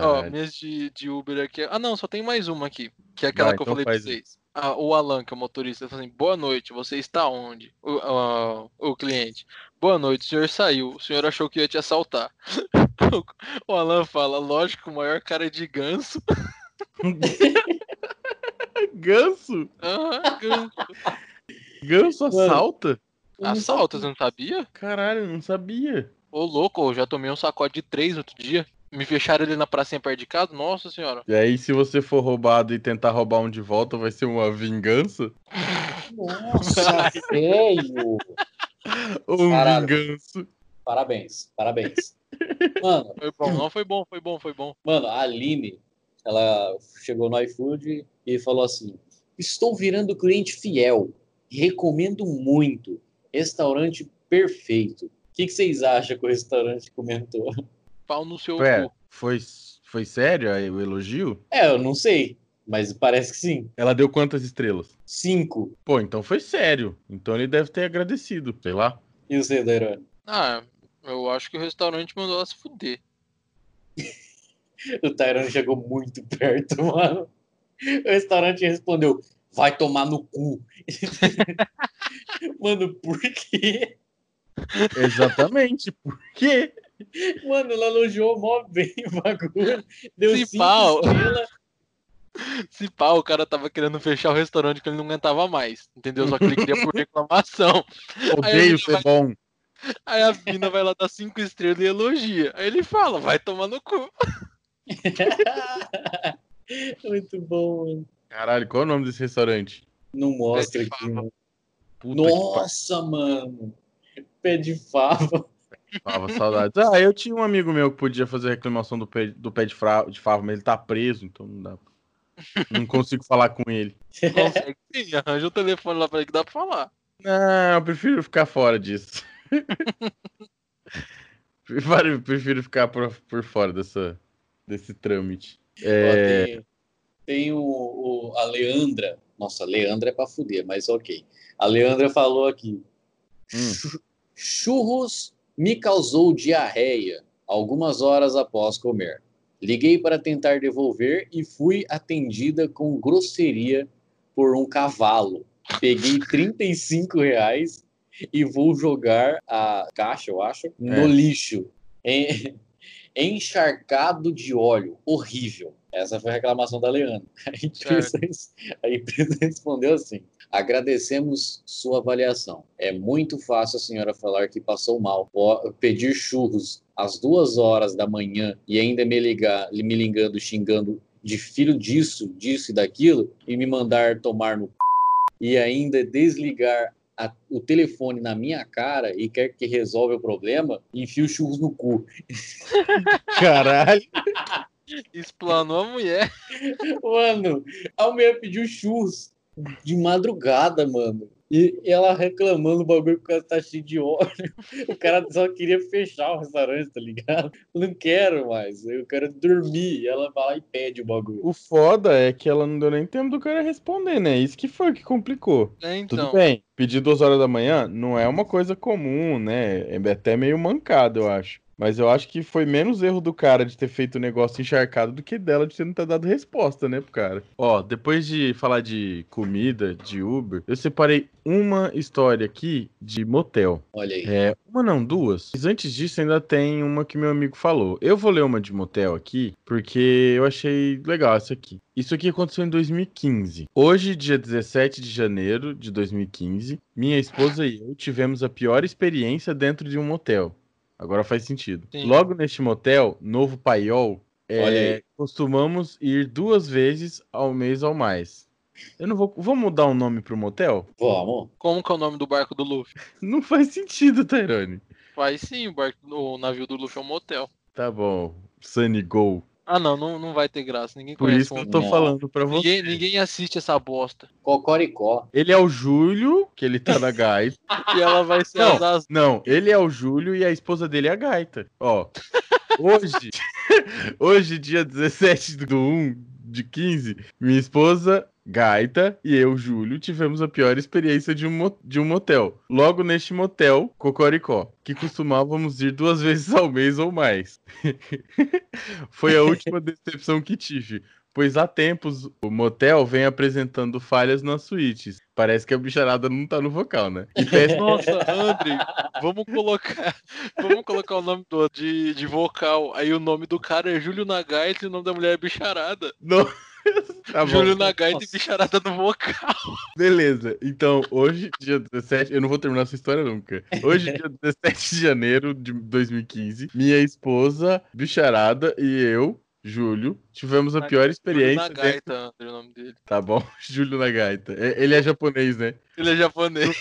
Ó, minhas de, de Uber aqui. Ah, não, só tem mais uma aqui. Que é aquela Vai, que eu então falei pra vocês. Ah, o Alan, que é o motorista, fala assim: Boa noite, você está onde? O, ah, o cliente: Boa noite, o senhor saiu. O senhor achou que ia te assaltar. o Alan fala: Lógico, o maior cara de ganso. Ganso? Aham, ganso. Ganso assalta? Assalta, você não sabia? Caralho, eu não sabia. Ô, louco, eu já tomei um sacode de três outro dia. Me fecharam ali na pracinha perto de casa. Nossa senhora. E aí, se você for roubado e tentar roubar um de volta, vai ser uma vingança? Nossa, velho! Um Caralho. vinganço? Parabéns, parabéns. Mano, Foi bom, não foi bom, foi bom, foi bom. mano, a Aline, ela chegou no iFood e falou assim: Estou virando cliente fiel. Recomendo muito. Restaurante perfeito. O que, que vocês acham que o restaurante comentou? Pau no seu cu. foi, foi sério aí o elogio? É, eu não sei, mas parece que sim. Ela deu quantas estrelas? Cinco. Pô, então foi sério. Então ele deve ter agradecido, sei lá. E você, Dairone? Ah, eu acho que o restaurante mandou ela se fuder. O Tyrone chegou muito perto, mano. O restaurante respondeu: vai tomar no cu. mano, por quê? Exatamente. Por quê? Mano, ela elogiou mó bem o bagulho. Deu Se cinco pau. estrelas. Se pá, o cara tava querendo fechar o restaurante que ele não aguentava mais. Entendeu? Só que ele queria por reclamação. Odeio ser vai- bom. Aí a mina vai lá dar cinco estrelas e elogia. Aí ele fala, vai tomar no cu. Muito bom, mano. Caralho, qual é o nome desse restaurante? Não mostra Pé de aqui, fava. mano. Nossa, mano. Pé de fava. pariu, saudades. Ah, eu tinha um amigo meu que podia fazer reclamação do pé, do pé de, fra- de fava, mas ele tá preso, então não dá. Não consigo falar com ele. Consegue sim, arranja o telefone lá pra ele que dá pra falar. Não, eu prefiro ficar fora disso. prefiro, prefiro ficar por, por fora dessa, desse trâmite. Ó, É, tem tem o, o- a Leandra. Nossa, a Leandra é pra fuder, mas ok. A Leandra falou aqui: Hum. "Chu- churros me causou diarreia algumas horas após comer. Liguei para tentar devolver e fui atendida com grosseria por um cavalo. Peguei 35 reais e vou jogar a caixa, eu acho, no É. lixo. En- Encharcado de óleo. Horrível. Essa foi a reclamação da Leandra. A empresa, a empresa respondeu assim: agradecemos sua avaliação. É muito fácil a senhora falar que passou mal. Pedir churros às duas horas da manhã e ainda me ligar, me ligando, xingando de filho disso, disso e daquilo, e me mandar tomar no c... e ainda desligar a, o telefone na minha cara e quer que resolva o problema, enfia o churros no cu. Caralho. Explanou a mulher. Mano, a mulher pediu churros de madrugada, mano. E ela reclamando o bagulho porque ela tá cheio de óleo. O cara só queria fechar o restaurante, tá ligado? Não quero mais, eu quero dormir. E ela vai lá e pede o bagulho. O foda é que ela não deu nem tempo do cara responder, né? Isso que foi que complicou. É, então. Tudo bem, pedir duas horas da manhã não é uma coisa comum, né? É até meio mancado, eu acho. Mas eu acho que foi menos erro do cara de ter feito o negócio encharcado do que dela de ter não ter dado resposta, né, pro cara. Ó, depois de falar de comida, de Uber, eu separei uma história aqui de motel. Olha aí. É, uma não, duas. Mas antes disso, ainda tem uma que meu amigo falou. Eu vou ler uma de motel aqui, porque eu achei legal essa aqui. Isso aqui aconteceu em 2015. Hoje, dia 17 de janeiro de 2015, minha esposa e eu tivemos a pior experiência dentro de um motel. Agora faz sentido. Sim. Logo neste motel, Novo Paiol, é, costumamos ir duas vezes ao mês ou mais. Eu não vou. Vou mudar o nome pro motel? Vamos. Como que é o nome do barco do Luffy? Não faz sentido, Tairone. Faz sim, o, barco, o navio do Luffy é um motel. Tá bom. Sunny Go. Ah, não, não, não vai ter graça. Ninguém Por conhece isso que eu tô Não. falando pra você. Ninguém, ninguém assiste essa bosta. Cocoricó. Ele é o Júlio, que ele tá na gaita. E ela vai ser Não. as- Não, ele é o Júlio e a esposa dele é a gaita. Ó, hoje, hoje, dia 17 do 1 de 15, minha esposa, gaita, e eu, Júlio, tivemos a pior experiência de um, de um motel. Logo neste motel, Cocoricó, que costumávamos ir duas vezes ao mês ou mais. Foi a última decepção que tive. Pois há tempos o motel vem apresentando falhas nas suítes. Parece que a bicharada não tá no vocal, né? E peço Nossa, André, vamos colocar, vamos colocar o nome do, de, de vocal. Aí o nome do cara é Júlio Nagaita e o nome da mulher é Bicharada. Não. Tá Júlio Nagaita e. Bicharada no vocal. beleza. Então, hoje, dia 17, eu não vou terminar essa história nunca. Hoje, dia 17 de janeiro de 2015, minha esposa, bicharada e eu, Júlio, tivemos a pior Júlio experiência. dentro- Nagaita, André, o nome dele. Tá bom, Júlio na gaita. É, Ele é japonês, né? Ele é japonês.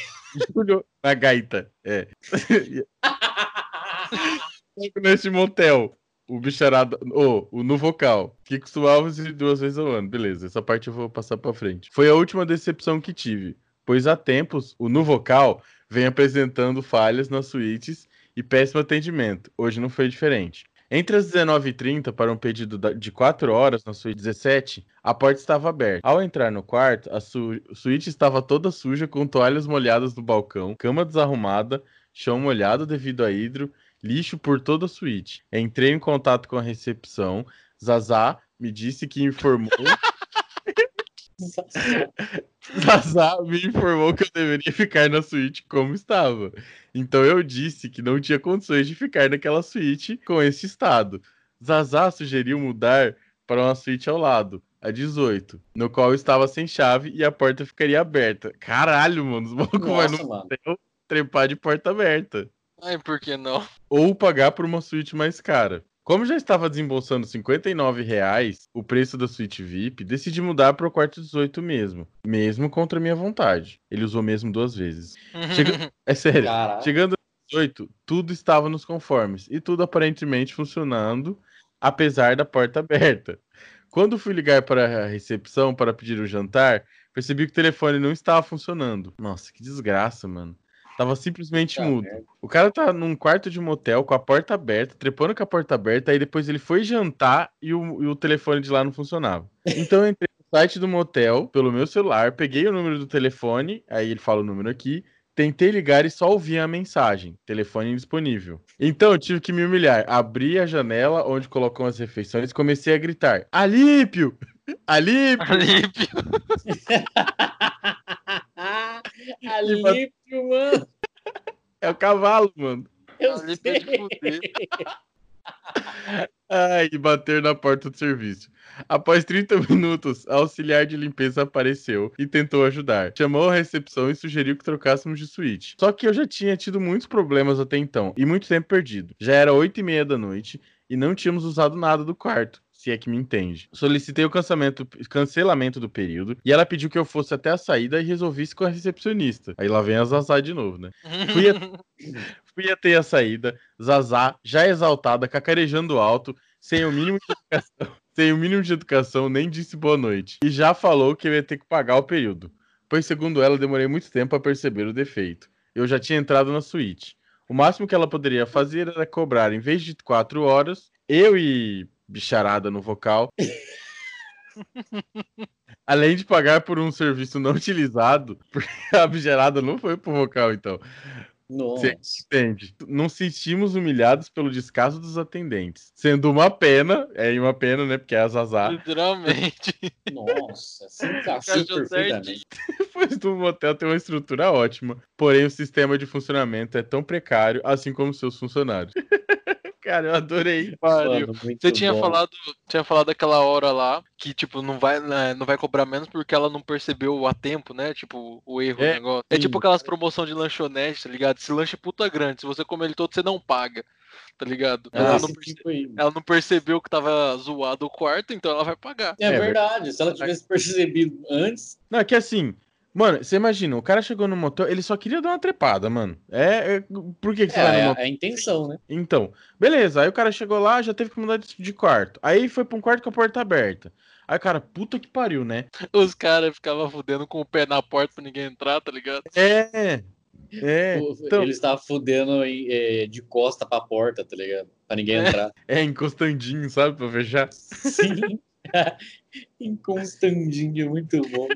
Júlio na gaita, é. Neste motel, o bicharada, oh, o no vocal, que costumávamos ir duas vezes ao ano. Beleza, essa parte eu vou passar pra frente. Foi a última decepção que tive, pois há tempos o no vocal vem apresentando falhas nas suítes e péssimo atendimento. Hoje não foi diferente. Entre as 19h30 para um pedido de 4 horas na suíte 17, a porta estava aberta. Ao entrar no quarto, a su- suíte estava toda suja com toalhas molhadas no balcão, cama desarrumada, chão molhado devido a hidro, lixo por toda a suíte. Entrei em contato com a recepção. Zazá me disse que informou. Zazá me informou que eu deveria ficar na suíte como estava. Então eu disse que não tinha condições de ficar naquela suíte com esse estado. Zazá sugeriu mudar para uma suíte ao lado, a 18, no qual estava sem chave e a porta ficaria aberta. Caralho, mano, os malucos vão no mano. motel trepar de porta aberta Ai, por que não? ou pagar por uma suíte mais cara. Como já estava desembolsando 59 reais o preço da suíte VIP, decidi mudar para o quarto 18 mesmo, mesmo contra minha vontade. Ele usou mesmo duas vezes. Chega- É sério. Caralho. Chegando às 18, tudo estava nos conformes e tudo aparentemente funcionando, apesar da porta aberta. Quando fui ligar para a recepção para pedir o jantar, percebi que o telefone não estava funcionando. Nossa, que desgraça, mano. Tava simplesmente Tá mudo. merda. O cara tá num quarto de motel com a porta aberta, trepando com a porta aberta, aí depois ele foi jantar e o, e o telefone de lá não funcionava. Então eu entrei no site do motel pelo meu celular, peguei o número do telefone, aí ele fala o número aqui, tentei ligar e só ouvi a mensagem: telefone indisponível. Então eu tive que me humilhar, abri a janela onde colocam as refeições e comecei a gritar: Alípio! Alípio! Alípio. Alípio, mano. É o cavalo, mano. Eu Alípio sei. de fuder. Ai, bater na porta do serviço. Após 30 minutos, a auxiliar de limpeza apareceu e tentou ajudar. Chamou a recepção e sugeriu que trocássemos de suíte. Só que eu já tinha tido muitos problemas até então e muito tempo perdido. Já era 8 e meia da noite e não tínhamos usado nada do quarto. Se é que me entende. Solicitei o cancelamento, cancelamento do período e ela pediu que eu fosse até a saída e resolvisse com a recepcionista. Aí lá vem a Zazá de novo, né? Fui, a... Fui até a saída, Zazá, já exaltada, cacarejando alto, sem o mínimo de educação, sem o mínimo de educação, nem disse boa noite. E já falou que eu ia ter que pagar o período. Pois, segundo ela, demorei muito tempo a perceber o defeito. Eu já tinha entrado na suíte. O máximo que ela poderia fazer era cobrar, em vez de quatro horas, eu e bicharada no vocal. Além de pagar por um serviço não utilizado, porque a bicharada não foi pro vocal, então. Nossa. Você entende? Não sentimos humilhados pelo descaso dos atendentes. Sendo uma pena, é uma pena, né? Porque é a Zazá. Literalmente. Nossa, se encaixou Encaixou perfeitamente. Depois do motel tem uma estrutura ótima, porém o sistema de funcionamento é tão precário, assim como seus funcionários. Cara, eu adorei. Mano, Você tinha bom. falado, tinha falado aquela hora lá que, tipo, não vai, né, não vai cobrar menos porque ela não percebeu a tempo, né? Tipo, o erro É, do negócio. É sim. tipo aquelas promoção de lanchonete, tá ligado? Esse lanche é puta grande, se você comer ele todo, você não paga, tá ligado? Ah, ela, não perce- aí. ela não percebeu que tava zoado o quarto, então ela vai pagar. É, É verdade. Se ela tivesse percebido antes, Não, é que assim, mano, você imagina, o cara chegou no motel, ele só queria dar uma trepada, mano. É, é- por que, que você vai no é, motel? é a intenção, né? Então, beleza, aí o cara chegou lá, já teve que mudar de, de quarto. Aí foi pra um quarto com a porta aberta. Aí, cara, puta que pariu, né? Os caras ficavam fudendo com o pé na porta pra ninguém entrar, tá ligado? É. É, O- então- Ele estava fudendo em- é, de costa pra porta, tá ligado? Pra ninguém entrar. é encostandinho, sabe, pra fechar. Sim. Inconstandinho, muito bom.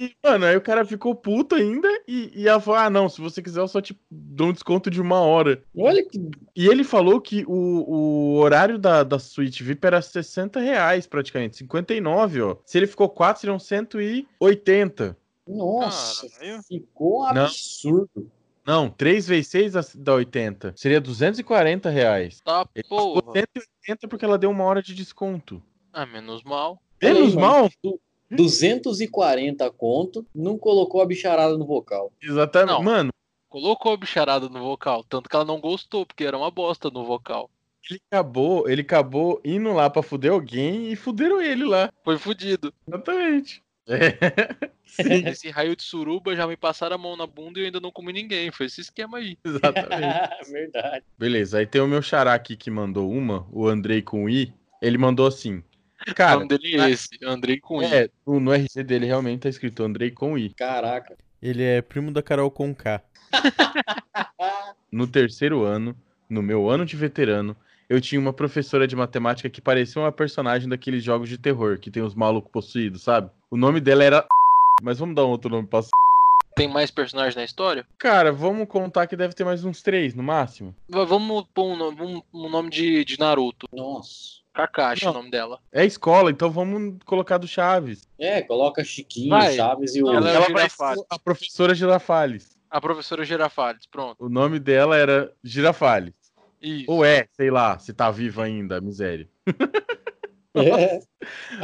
E, mano, aí o cara ficou puto ainda e, e ela falou: ah, não, se você quiser eu só te dou um desconto de uma hora. Olha que. E ele falou que o, o horário da, da suíte VIP era 60 reais praticamente, 59, ó. Se ele ficou 4, seriam 180. Nossa, Caralho. ficou um Não. absurdo. Não, 3 vezes 6 dá- dá 80. Seria 240 reais. Tá, Ele porra. 180 porque ela deu uma hora de desconto. Ah, menos mal. Menos Aí, mal? Du- 240 conto, não colocou a bicharada no vocal. Exatamente. Não. Mano, Colocou a bicharada no vocal, tanto que ela não gostou, porque era uma bosta no vocal. ele acabou, ele acabou indo lá pra fuder alguém e fuderam ele lá. Foi fudido. Exatamente. É. Sim, Esse raio de suruba já me passaram a mão na bunda e eu ainda não comi ninguém. Foi esse esquema aí. exatamente. Verdade. Beleza, aí tem o meu xará aqui que mandou uma, o Andrei com I. Ele mandou assim. O Cara, nome dele é esse, Andrei com I. é, no, no RC dele realmente tá escrito Andrei com I. Caraca. Ele é primo da Carol Conká. No terceiro ano, no meu ano de veterano, eu tinha uma professora de matemática que parecia uma personagem daqueles jogos de terror, que tem os malucos possuídos, sabe? O nome dela era. Mas vamos dar um outro nome pra. Tem mais personagens na história? Cara, vamos contar que deve ter mais uns três no máximo. V- Vamos pôr um nome, vamos- um nome de, de Naruto. Nossa. Kakashi Não. o nome dela. É escola, então vamos colocar do Chaves. É, coloca Chiquinho, Vai. Chaves e o. Ela é Ela Girafales. a professora Girafales. A professora Girafales, pronto. O nome dela era Girafales. Isso. Ou é, sei lá, se tá viva ainda, miséria. É.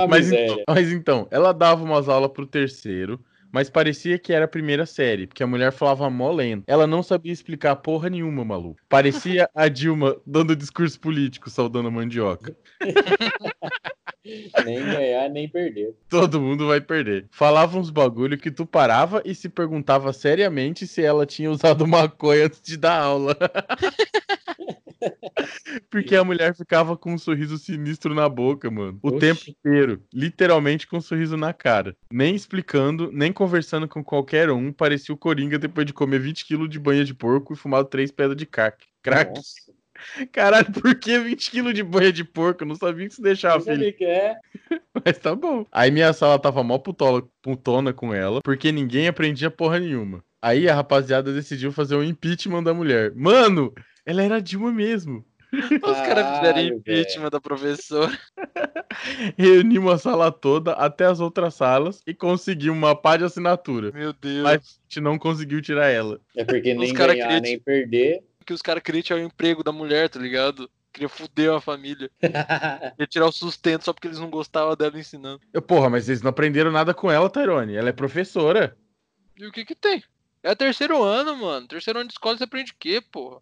A Mas miséria. então, mas então, ela dava umas aulas pro terceiro, mas parecia que era a primeira série, porque a mulher falava mó lento. Ela não sabia explicar porra nenhuma, maluco. Parecia a Dilma dando discurso político, saudando a mandioca. Nem ganhar, nem perder. Todo mundo vai perder. Falava uns bagulho que tu parava e se perguntava seriamente se ela tinha usado maconha antes de dar aula. Porque a mulher ficava com um sorriso sinistro na boca, mano. O Oxi. tempo inteiro. Literalmente com um sorriso na cara. Nem explicando, nem conversando com qualquer um. Parecia o Coringa depois de comer 20 quilos de banha de porco e fumado três pedras de crack. Crack. Nossa. Caralho, por que 20 quilos de banha de porco? Eu não sabia que isso deixava sabia que é. Mas tá bom. Aí minha sala tava mó putola, putona com ela, porque ninguém aprendia porra nenhuma. Aí a rapaziada decidiu fazer um impeachment da mulher. Mano, ela era Dilma mesmo. Os caras fizeram impeachment da professora. Reunimos a sala toda até as outras salas e conseguimu uma pá de assinatura. Meu Deus. Mas a gente não conseguiu tirar ela. É porque Os nem ganhar, queria nem perder. Que os caras queriam tirar o emprego da mulher, tá ligado? Queria fuder a família. Queria tirar o sustento só porque eles não gostavam dela ensinando. Eu, porra, mas eles não aprenderam nada com ela, Tyrone. Ela é professora. E o que que tem? É terceiro ano, mano. Terceiro ano de escola você aprende o quê, porra?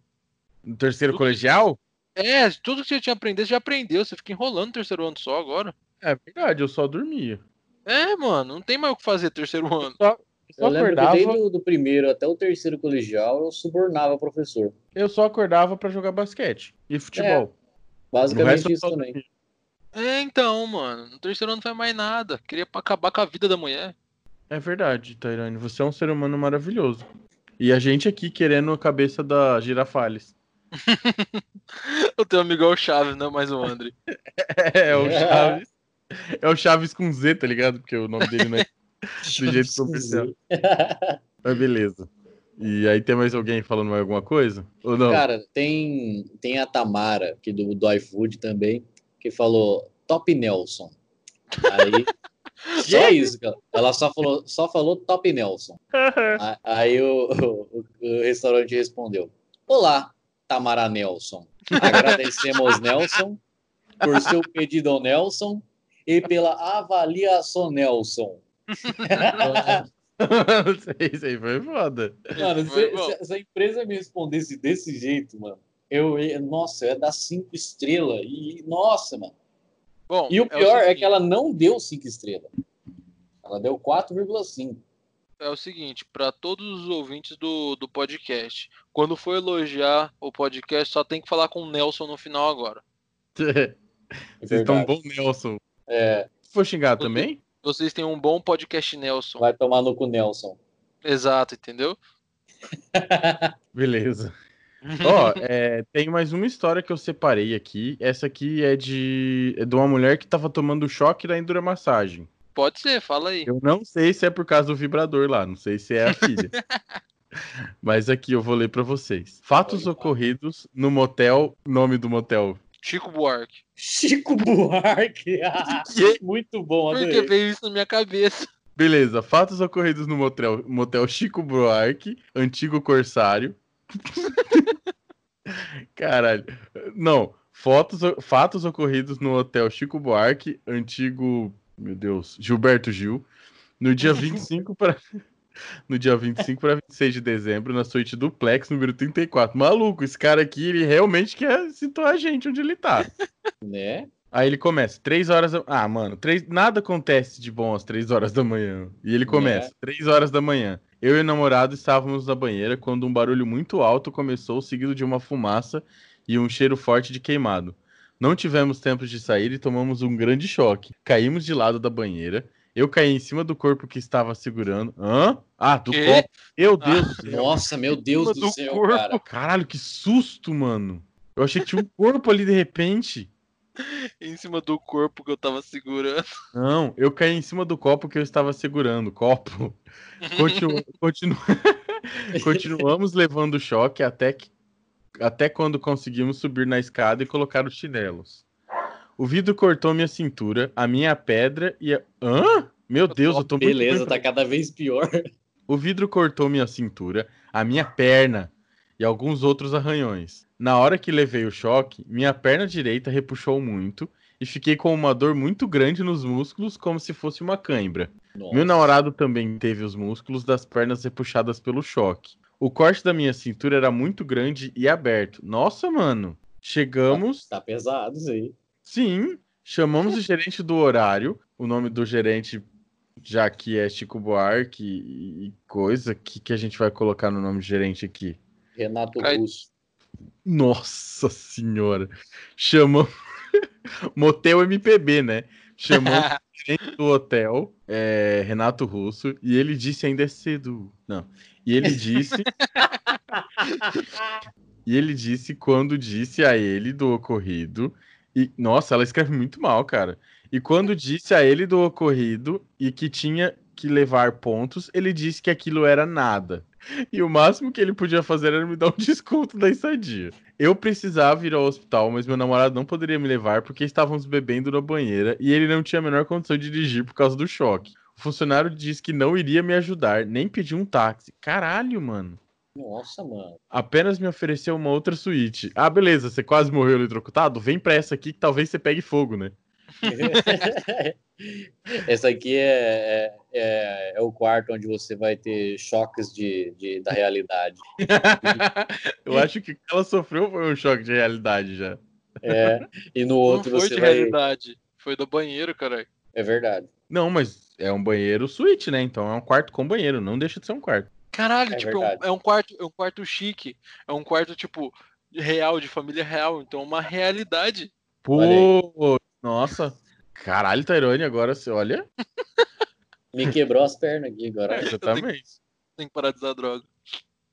No terceiro Tudo colegial? É, tudo que você tinha aprendido, você já aprendeu. Você fica enrolando o terceiro ano só agora. É verdade, eu só dormia. É, mano, não tem mais o que fazer terceiro ano. Só Eu lembro acordava, que desde o do primeiro até o terceiro colegial eu subornava o professor. eu só acordava pra jogar basquete e futebol. No Basicamente eu isso só também. dormia. É, então, mano. No terceiro ano não faz mais nada. Queria pra acabar com a vida da mulher. É verdade, Tairane. Você é um ser humano maravilhoso. E a gente aqui querendo a cabeça da Girafales. O teu amigo é o Chaves, não é mais o André. É, o Chaves. É o Chaves com Z, tá ligado? Porque o nome dele não é do jeito comercial. Mas beleza. E aí tem mais alguém falando mais alguma coisa? Ou não? Cara, tem, tem a Tamara, aqui do, do iFood também, que falou Top Nelson. Aí. só isso, cara. Ela só falou, só falou Top Nelson. A- Aí o, o- o restaurante respondeu: Olá, Tamara Nelson. Agradecemos, Nelson, por seu pedido ao Nelson e pela avaliação, Nelson. isso aí foi foda. Mano, Foi se, se- se a empresa me respondesse desse jeito, mano, eu ia, nossa, eu ia dar cinco estrelas. E, nossa, mano. Bom, E o é pior é, seguinte, que ela não deu cinco estrelas. Ela deu 4,5. É o seguinte, pra todos os ouvintes do, do podcast, quando for elogiar o podcast, só tem que falar com o Nelson no final agora. Vocês estão bom, Nelson. É, Se for xingar também? Vocês têm um bom podcast Nelson. vai tomar no cu, Nelson. Exato, entendeu? Beleza. Ó, é, tem mais uma história que eu separei aqui. Essa aqui é de, é de uma mulher que tava tomando choque da enduramassagem. Pode ser, fala aí. Eu não sei se é por causa do vibrador lá, não sei se é a filha. Mas aqui eu vou ler pra vocês. Fatos ocorridos no motel, nome do motel. Chico Buarque. Chico Buarque. Que? Muito bom, Porque adorei. veio isso na minha cabeça. Beleza, fatos ocorridos no motel, motel Chico Buarque, antigo corsário. Caralho. Não, fotos, fatos ocorridos no hotel Chico Buarque, antigo, meu Deus, Gilberto Gil, no dia 25 para no dia 25 para 26 de dezembro, na suíte duplex número 34. Maluco, esse cara aqui, ele realmente quer situar a gente onde ele tá. Né? Aí ele começa, três horas da... Ah, mano, três... nada acontece de bom às três horas da manhã. E ele começa, três horas da manhã. Eu e o namorado estávamos na banheira quando um barulho muito alto começou, seguido de uma fumaça e um cheiro forte de queimado. Não tivemos tempo de sair e tomamos um grande choque. Caímos de lado da banheira. Eu caí em cima do corpo que estava segurando. Hã? Ah, do copo. Meu Deus do céu. Nossa, meu Deus do, do céu, corpo. cara. Caralho, que susto, mano. Eu achei que tinha um corpo ali de repente. Em cima do corpo que eu tava segurando. Não, eu caí em cima do copo que eu estava segurando. Copo. Continu... continu- Continuamos levando choque até, que... até quando conseguimos subir na escada e colocar os chinelos. O vidro cortou minha cintura, a minha pedra e a. Hã? Meu Deus, eu tô muito Beleza, tá cada vez pior. o vidro cortou minha cintura, a minha perna e alguns outros arranhões. Na hora que levei o choque, minha perna direita repuxou muito e fiquei com uma dor muito grande nos músculos, como se fosse uma cãibra. Nossa. Meu namorado também teve os músculos das pernas repuxadas pelo choque. O corte da minha cintura era muito grande e aberto. Nossa, mano. Chegamos. Tá pesado isso aí. Sim, chamamos o gerente do horário. O nome do gerente, já que é Chico Buarque e coisa, que, que a gente vai colocar no nome do gerente aqui? Renato Russo. Nossa senhora. Chamamos. Motel MPB, né? Chamamos o gerente do hotel, é, Renato Russo, e ele disse ainda é cedo. Não. E ele disse. e ele disse quando disse a ele do ocorrido. E, nossa, ela escreve muito mal, cara. E quando disse a ele do ocorrido e que tinha que levar pontos, ele disse que aquilo era nada. E o máximo que ele podia fazer era me dar um desconto da estadia. Eu precisava ir ao hospital, mas meu namorado não poderia me levar porque estávamos bebendo na banheira e ele não tinha a menor condição de dirigir por causa do choque. O funcionário disse que não iria me ajudar, nem pedir um táxi. Caralho, mano. Nossa, mano. Apenas me ofereceu uma outra suíte. Ah, beleza, você quase morreu eletrocutado? Vem pra essa aqui que talvez você pegue fogo, né? Essa aqui é, é, é, é o quarto onde você vai ter choques de, de da realidade. Eu acho que o que ela sofreu foi um choque de realidade já. É, e no outro não foi você de vai. realidade. Foi do banheiro, caralho. É verdade. Não, mas é um banheiro suíte, né? Então é um quarto com banheiro, não deixa de ser um quarto. Caralho, É tipo, é um, verdade. é um quarto, é um quarto chique. É um quarto, tipo, real, de família real. Então é uma realidade. Pô, nossa. Caralho, Tairone, agora você olha. Me quebrou as pernas aqui agora. Exatamente. Tem que parar de usar droga.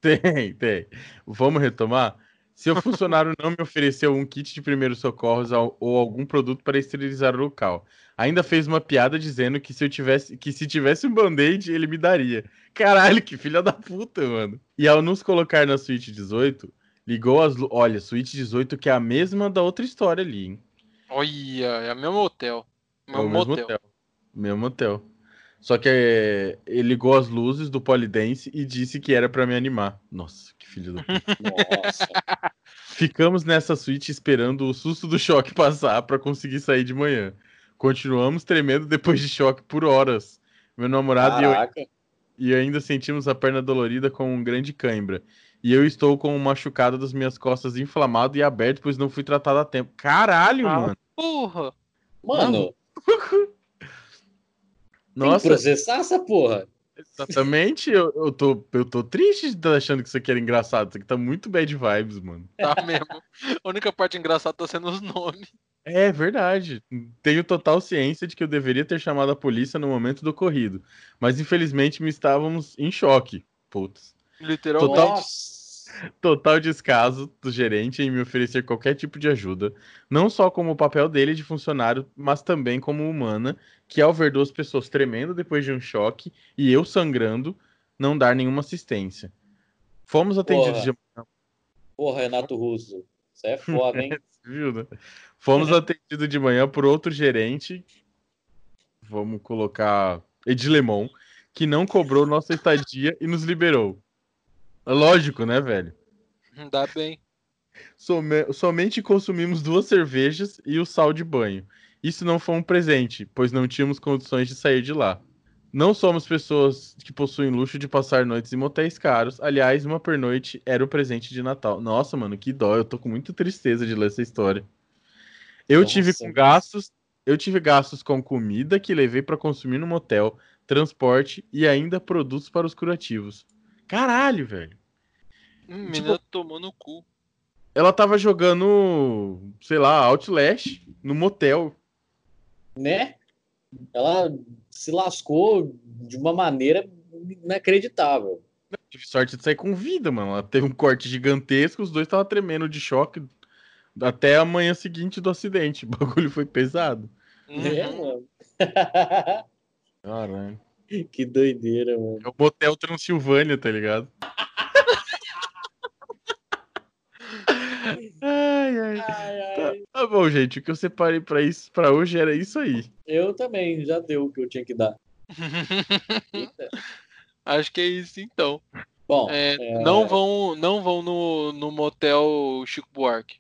Tem, tem. Vamos retomar? Se o funcionário não me ofereceu um kit de primeiros socorros ou algum produto para esterilizar o local, ainda fez uma piada dizendo que se eu tivesse, que se tivesse um band-aid, ele me daria. Caralho, que filha da puta, mano. E ao nos colocar na suíte 18, ligou as Olha, suíte 18 que é a mesma da outra história ali, hein? Olha, é o mesmo hotel. É Mesmo o mesmo motel. hotel. Mesmo hotel. Só que é, ele ligou as luzes do polidense e disse que era pra me animar. Nossa, que filho da puta. Nossa. Ficamos nessa suíte esperando o susto do choque passar pra conseguir sair de manhã. Continuamos tremendo depois de choque por horas. Meu namorado e eu, Caraca. e ainda sentimos a perna dolorida com um grande cãibra. E eu estou com um machucado das minhas costas inflamado e aberto, pois não fui tratado a tempo. Caralho, Ah, mano. Porra! Mano, tem que Nossa, processar essa porra. exatamente. Eu, eu, tô, eu tô triste de estar achando que isso aqui era engraçado. Isso aqui tá muito bad vibes, mano. Tá mesmo. A única parte engraçada tá sendo os nomes. É verdade. Tenho total ciência de que eu deveria ter chamado a polícia no momento do ocorrido. Mas infelizmente me estávamos em choque. Putz. Literalmente. Total- Nossa. Total descaso do gerente em me oferecer qualquer tipo de ajuda, não só como o papel dele de funcionário, mas também como humana, que ao ver duas pessoas tremendo depois de um choque e eu sangrando, não dar nenhuma assistência. Fomos atendidos Porra. de Porra, Renato Russo. Isso é foda, hein? Viu, né? Fomos atendidos de manhã por outro gerente, vamos colocar Edilemon, que não cobrou nossa estadia e nos liberou. É Lógico, né, velho? Dá bem. Some- somente consumimos duas cervejas e o sal de banho. Isso não foi um presente, pois não tínhamos condições de sair de lá. Não somos pessoas que possuem luxo de passar noites em motéis caros. Aliás, uma pernoite era o presente de Natal. Nossa, mano, que dó. Eu tô com muita tristeza de ler essa história. Eu Nossa, tive com gastos, eu tive gastos com comida que levei pra consumir no motel, transporte e ainda produtos para os curativos. Caralho, velho. Hum, Tipo- menina tomou no cu. Ela tava jogando, sei lá, Outlast no motel. Né? Ela se lascou de uma maneira inacreditável. Tive sorte de sair com vida, mano. Ela teve um corte gigantesco, os dois estavam tremendo de choque até a manhã seguinte do acidente. O bagulho foi pesado. É, Uhum. mano. Caralho. que doideira, mano. É o motel Transilvânia, tá ligado? ai, ai. Ai, Tá, ai. tá bom, gente. O que eu separei pra isso para hoje era isso aí. Eu também, já deu o que eu tinha que dar. Acho que é isso então. Bom, É, é, Não vão, não vão no, no motel Chico Buarque.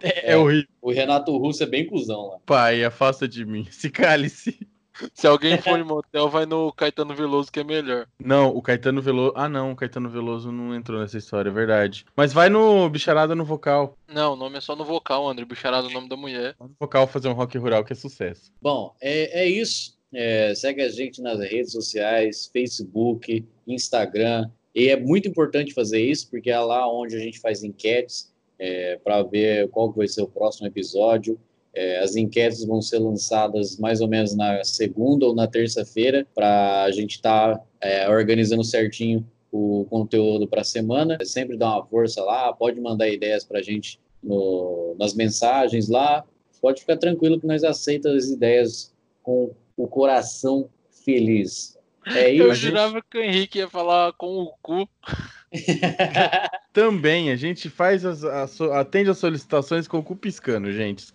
É, É. horrível. o Renato Russo é bem cuzão lá. Pai, afasta de mim. Se cale-se. Se alguém for em motel, vai no Caetano Veloso que é melhor. Não, o Caetano Veloso. Ah, não, o Caetano Veloso não entrou nessa história, é verdade. Mas vai no Bicharada no vocal. Não, o nome é só no vocal, André. Bicharado é o nome da mulher. Vai no vocal fazer um rock rural que é sucesso. Bom, é, é isso. É, segue a gente nas redes sociais, Facebook, Instagram. E é muito importante fazer isso, porque é lá onde a gente faz enquetes para ver qual vai ser o próximo episódio. É, as enquetes vão ser lançadas mais ou menos na segunda ou na terça-feira, para a gente estar organizando certinho o conteúdo para a semana. Sempre dá uma força lá, pode mandar ideias para a gente no- nas mensagens lá. Pode ficar tranquilo que nós aceitamos as ideias com o coração feliz. É Eu isso. jurava que o Henrique ia falar com o cu. Também a gente faz as, a so- atende as solicitações com o cu piscando, gente.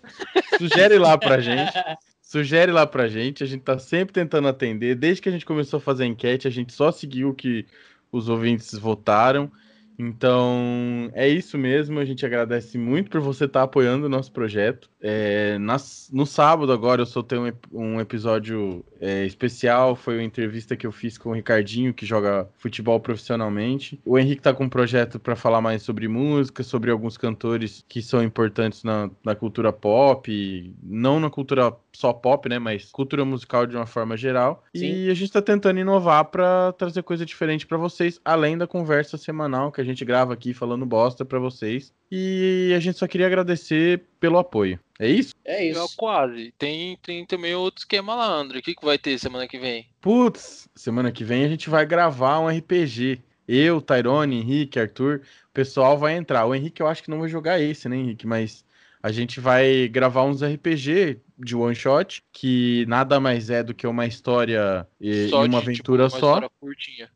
Sugere lá pra gente. Sugere lá pra gente. A gente tá sempre tentando atender. Desde que a gente começou a fazer a enquete, a gente só seguiu o que os ouvintes votaram. Então, é isso mesmo. A gente agradece muito por você estar apoiando o nosso projeto. É, nas, no sábado, agora, eu soltei um, um episódio é, especial. Foi uma entrevista que eu fiz com o Ricardinho, que joga futebol profissionalmente. O Henrique está com um projeto para falar mais sobre música, sobre alguns cantores que são importantes na, na cultura pop, não na cultura só pop, né? Mas cultura musical de uma forma geral. Sim. E a gente está tentando inovar para trazer coisa diferente para vocês, além da conversa semanal que a gente grava aqui falando bosta para vocês. E a gente só queria agradecer pelo apoio. É isso? É isso. É quase. Tem, tem também outro esquema lá, André. O que, que vai ter semana que vem? Putz, semana que vem a gente vai gravar um RPG. Eu, Tyrone, Henrique, Arthur, o pessoal vai entrar. O Henrique eu acho que não vai jogar esse, né, Henrique? Mas a gente vai gravar uns RPG de one shot, que nada mais é do que uma história e, só e uma de, tipo, aventura tipo, uma só. curtinha.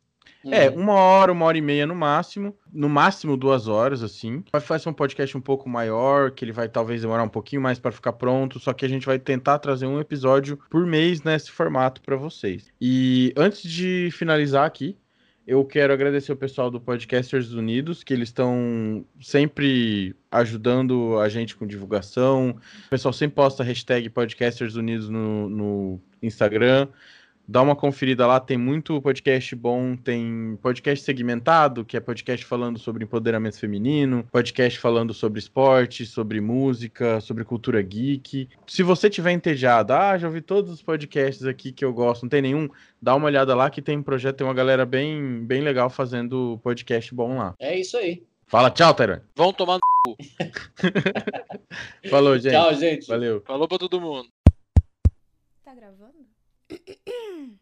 É, uhum. uma hora, uma hora e meia no máximo. No máximo duas horas, assim. Vai fazer um podcast um pouco maior, que ele vai talvez demorar um pouquinho mais para ficar pronto. Só que a gente vai tentar trazer um episódio por mês nesse formato para vocês. E antes de finalizar aqui, eu quero agradecer o pessoal do Podcasters Unidos, que eles estão sempre ajudando a gente com divulgação. O pessoal sempre posta hashtag Podcasters Unidos no, no Instagram dá uma conferida lá, tem muito podcast bom, tem podcast segmentado, que é podcast falando sobre empoderamento feminino, podcast falando sobre esporte, sobre música, sobre cultura geek. Se você tiver entediado, ah, já ouvi todos os podcasts aqui que eu gosto, não tem nenhum, dá uma olhada lá que tem um projeto, tem uma galera bem, bem legal fazendo podcast bom lá. É isso aí. Fala tchau, Tera. Vão tomar no cu. Falou, gente. Tchau, gente. Valeu. Falou pra todo mundo. Tá gravando?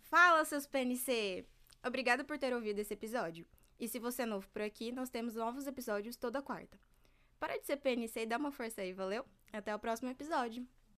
Fala, seus PNC! Obrigada por ter ouvido esse episódio. E se você é novo por aqui, nós temos novos episódios toda quarta. Para de ser PNC e dá uma força aí, valeu? Até o próximo episódio.